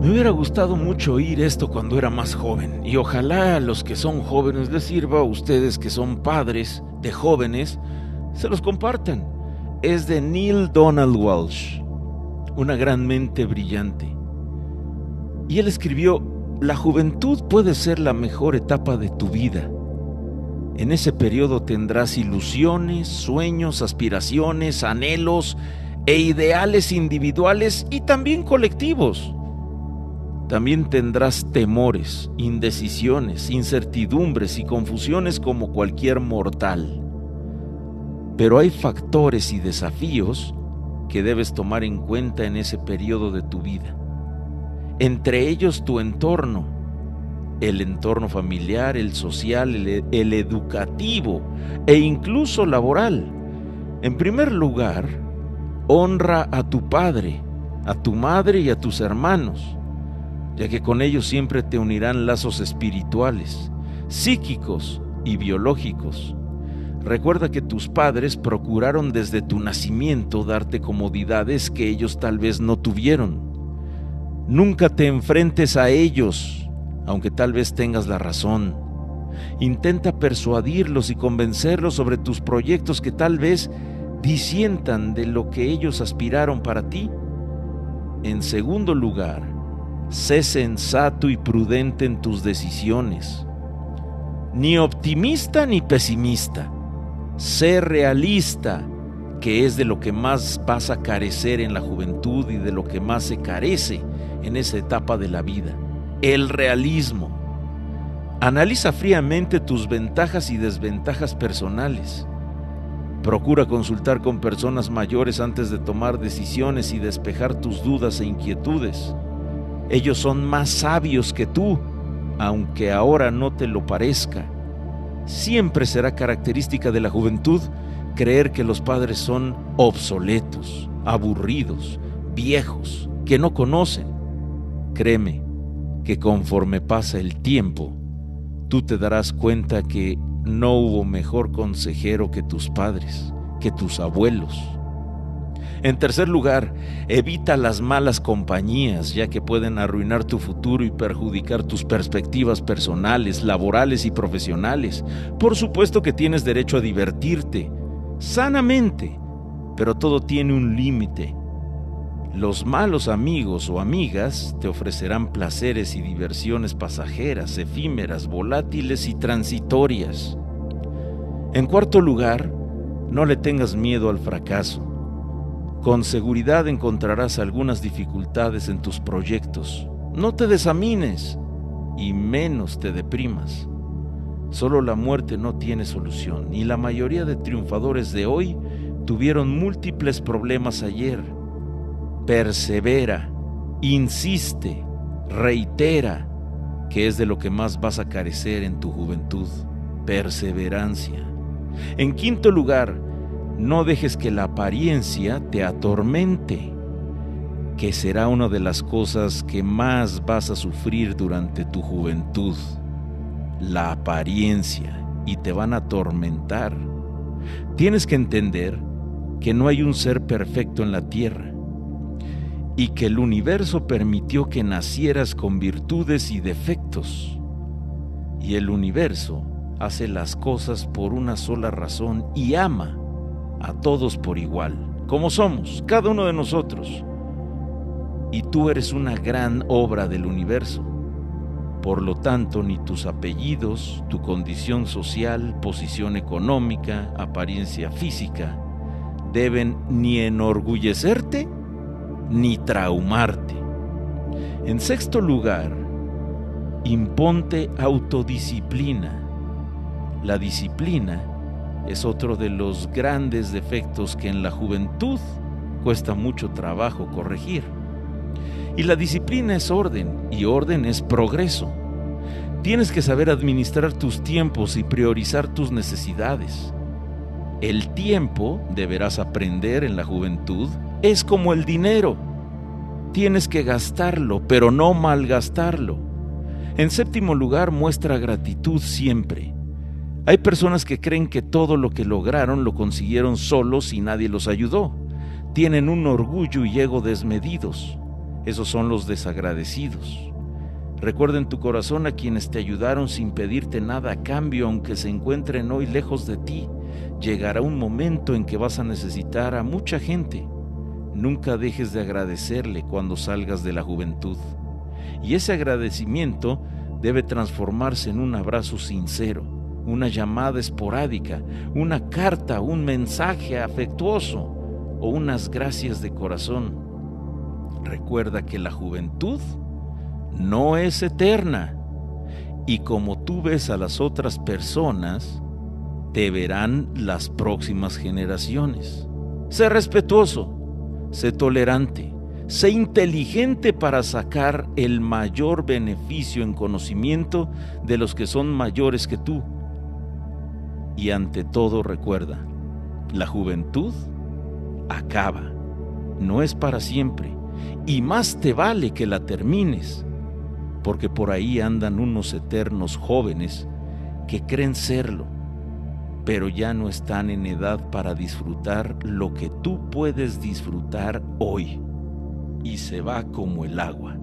Me hubiera gustado mucho oír esto cuando era más joven y ojalá a los que son jóvenes les sirva, a ustedes que son padres de jóvenes, se los compartan. Es de Neil Donald Walsh, una gran mente brillante. Y él escribió, la juventud puede ser la mejor etapa de tu vida. En ese periodo tendrás ilusiones, sueños, aspiraciones, anhelos e ideales individuales y también colectivos. También tendrás temores, indecisiones, incertidumbres y confusiones como cualquier mortal. Pero hay factores y desafíos que debes tomar en cuenta en ese periodo de tu vida. Entre ellos tu entorno, el entorno familiar, el social, el, educativo e incluso laboral. En primer lugar, honra a tu padre, a tu madre y a tus hermanos, ya que con ellos siempre te unirán lazos espirituales, psíquicos y biológicos. Recuerda que tus padres procuraron desde tu nacimiento darte comodidades que ellos tal vez no tuvieron. Nunca te enfrentes a ellos, aunque tal vez tengas la razón. Intenta persuadirlos y convencerlos sobre tus proyectos que tal vez disientan de lo que ellos aspiraron para ti. En segundo lugar, sé sensato y prudente en tus decisiones. Ni optimista ni pesimista Sé realista, que es de lo que más vas a carecer en la juventud y de lo que más se carece en esa etapa de la vida. El realismo. Analiza fríamente tus ventajas y desventajas personales. Procura consultar con personas mayores antes de tomar decisiones y despejar tus dudas e inquietudes. Ellos son más sabios que tú, aunque ahora no te lo parezca siempre será característica de la juventud creer que los padres son obsoletos, aburridos, viejos, que no conocen. Créeme que conforme pasa el tiempo, tú te darás cuenta que no hubo mejor consejero que tus padres, que tus abuelos, en tercer lugar, evita las malas compañías, ya que pueden arruinar tu futuro y perjudicar tus perspectivas personales, laborales y profesionales. Por supuesto que tienes derecho a divertirte, sanamente, pero todo tiene un límite. Los malos amigos o amigas te ofrecerán placeres y diversiones pasajeras, efímeras, volátiles y transitorias. En cuarto lugar, no le tengas miedo al fracaso. Con seguridad encontrarás algunas dificultades en tus proyectos. No te desamines y menos te deprimas. Solo la muerte no tiene solución y la mayoría de triunfadores de hoy tuvieron múltiples problemas ayer. Persevera, insiste, reitera, que es de lo que más vas a carecer en tu juventud. Perseverancia. En quinto lugar, no dejes que la apariencia te atormente, que será una de las cosas que más vas a sufrir durante tu juventud. La apariencia y te van a atormentar. Tienes que entender que no hay un ser perfecto en la tierra y que el universo permitió que nacieras con virtudes y defectos. Y el universo hace las cosas por una sola razón y ama a todos por igual, como somos, cada uno de nosotros. Y tú eres una gran obra del universo. Por lo tanto, ni tus apellidos, tu condición social, posición económica, apariencia física, deben ni enorgullecerte ni traumarte. En sexto lugar, imponte autodisciplina. La disciplina es otro de los grandes defectos que en la juventud cuesta mucho trabajo corregir. Y la disciplina es orden y orden es progreso. Tienes que saber administrar tus tiempos y priorizar tus necesidades. El tiempo, deberás aprender en la juventud, es como el dinero. Tienes que gastarlo, pero no malgastarlo. En séptimo lugar, muestra gratitud siempre. Hay personas que creen que todo lo que lograron lo consiguieron solos y nadie los ayudó. Tienen un orgullo y ego desmedidos. Esos son los desagradecidos. Recuerda en tu corazón a quienes te ayudaron sin pedirte nada a cambio, aunque se encuentren hoy lejos de ti. Llegará un momento en que vas a necesitar a mucha gente. Nunca dejes de agradecerle cuando salgas de la juventud. Y ese agradecimiento debe transformarse en un abrazo sincero, una llamada esporádica, una carta, un mensaje afectuoso o unas gracias de corazón. Recuerda que la juventud no es eterna y como tú ves a las otras personas, te verán las próximas generaciones. Sé respetuoso, sé tolerante, sé inteligente para sacar el mayor beneficio en conocimiento de los que son mayores que tú. Y ante todo recuerda, la juventud acaba, no es para siempre, y más te vale que la termines, porque por ahí andan unos eternos jóvenes que creen serlo, pero ya no están en edad para disfrutar lo que tú puedes disfrutar hoy y se va como el agua.